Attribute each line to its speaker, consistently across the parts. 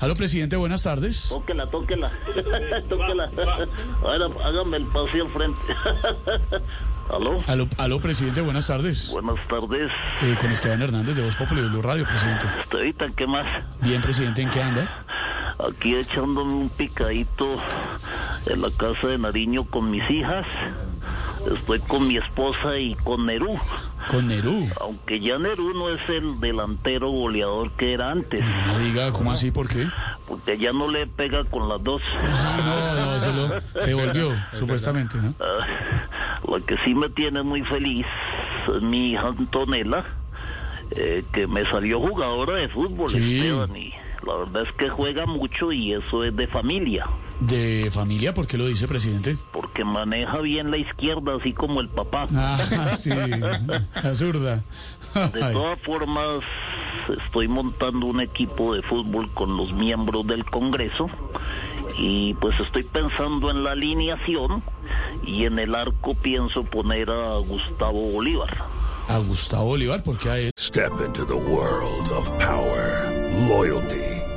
Speaker 1: Aló, presidente, buenas tardes.
Speaker 2: Tóquela, tóquela. tóquela. Ahora hágame el paseo al frente. ¿Aló?
Speaker 1: Aló, aló, presidente, buenas tardes.
Speaker 2: Buenas tardes.
Speaker 1: Eh, con Esteban Hernández de Voz Popular de Blue Radio, presidente.
Speaker 2: Estevita, ¿qué más?
Speaker 1: Bien, presidente, ¿en qué anda?
Speaker 2: Aquí echándome un picadito en la casa de Nariño con mis hijas. Estoy con mi esposa y con Nerú.
Speaker 1: Con Nerú.
Speaker 2: Aunque ya Nerú no es el delantero goleador que era antes.
Speaker 1: No diga, ¿cómo así? ¿Por qué?
Speaker 2: Porque ya no le pega con las dos.
Speaker 1: Ah, no, no, se, lo, se volvió, supuestamente, ¿no?
Speaker 2: Ah, Lo que sí me tiene muy feliz es mi hija Antonella, eh, que me salió jugadora de fútbol,
Speaker 1: Sí.
Speaker 2: Esteban, y la verdad es que juega mucho y eso es de familia,
Speaker 1: ¿De familia? ¿Por qué lo dice, presidente?
Speaker 2: porque maneja bien la izquierda, así como el papá.
Speaker 1: Ah, sí, la zurda.
Speaker 2: De todas formas, estoy montando un equipo de fútbol con los miembros del Congreso y pues estoy pensando en la alineación y en el arco pienso poner a Gustavo Bolívar.
Speaker 1: A Gustavo Bolívar, ¿por qué a él?
Speaker 3: Step into the world of power, loyalty,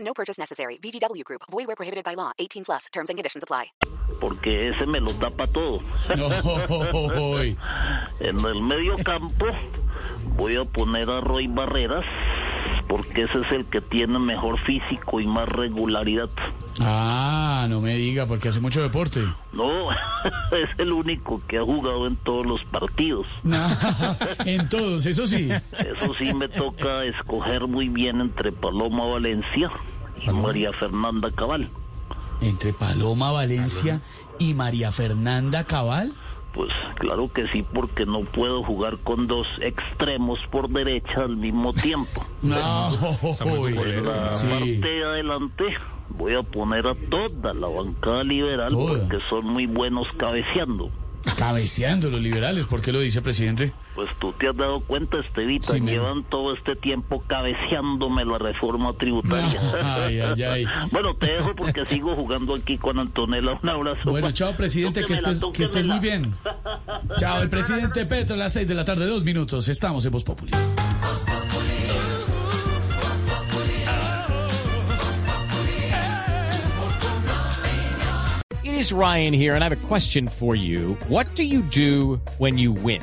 Speaker 4: No purchase necessary. VGW Group. Void where prohibited by law. 18 plus. Terms and conditions apply.
Speaker 2: porque ese me lo tapa todo.
Speaker 1: No, hoy.
Speaker 2: En el medio campo voy a poner a Roy Barreras, porque ese es el que tiene mejor físico y más regularidad.
Speaker 1: Ah, no me diga, porque hace mucho deporte.
Speaker 2: No, es el único que ha jugado en todos los partidos.
Speaker 1: No, en todos, eso sí.
Speaker 2: Eso sí me toca escoger muy bien entre Paloma Valencia y María Fernanda Cabal.
Speaker 1: Entre Paloma Valencia y María Fernanda Cabal.
Speaker 2: Pues claro que sí, porque no puedo jugar con dos extremos por derecha al mismo tiempo.
Speaker 1: No,
Speaker 2: la
Speaker 1: Sí.
Speaker 2: parte de adelante voy a poner a toda la bancada liberal
Speaker 1: Toda.
Speaker 2: porque son muy buenos cabeceando.
Speaker 1: Cabeceando los liberales, ¿por qué lo dice, presidente?
Speaker 2: Pues tú te has dado cuenta, Estevita,
Speaker 1: Sí, me-
Speaker 2: llevan todo este tiempo cabeceándome la reforma tributaria.
Speaker 1: Ay, ay, ay.
Speaker 2: Bueno, te dejo porque sigo jugando aquí con Antonella. Un abrazo.
Speaker 1: Bueno, chao, presidente, que estés, que estés muy bien. Chao, el presidente Petro a las seis de la tarde, dos minutos. Estamos en Voz Populi.
Speaker 5: It is Ryan here, and I have a question for you. What do you do when you win?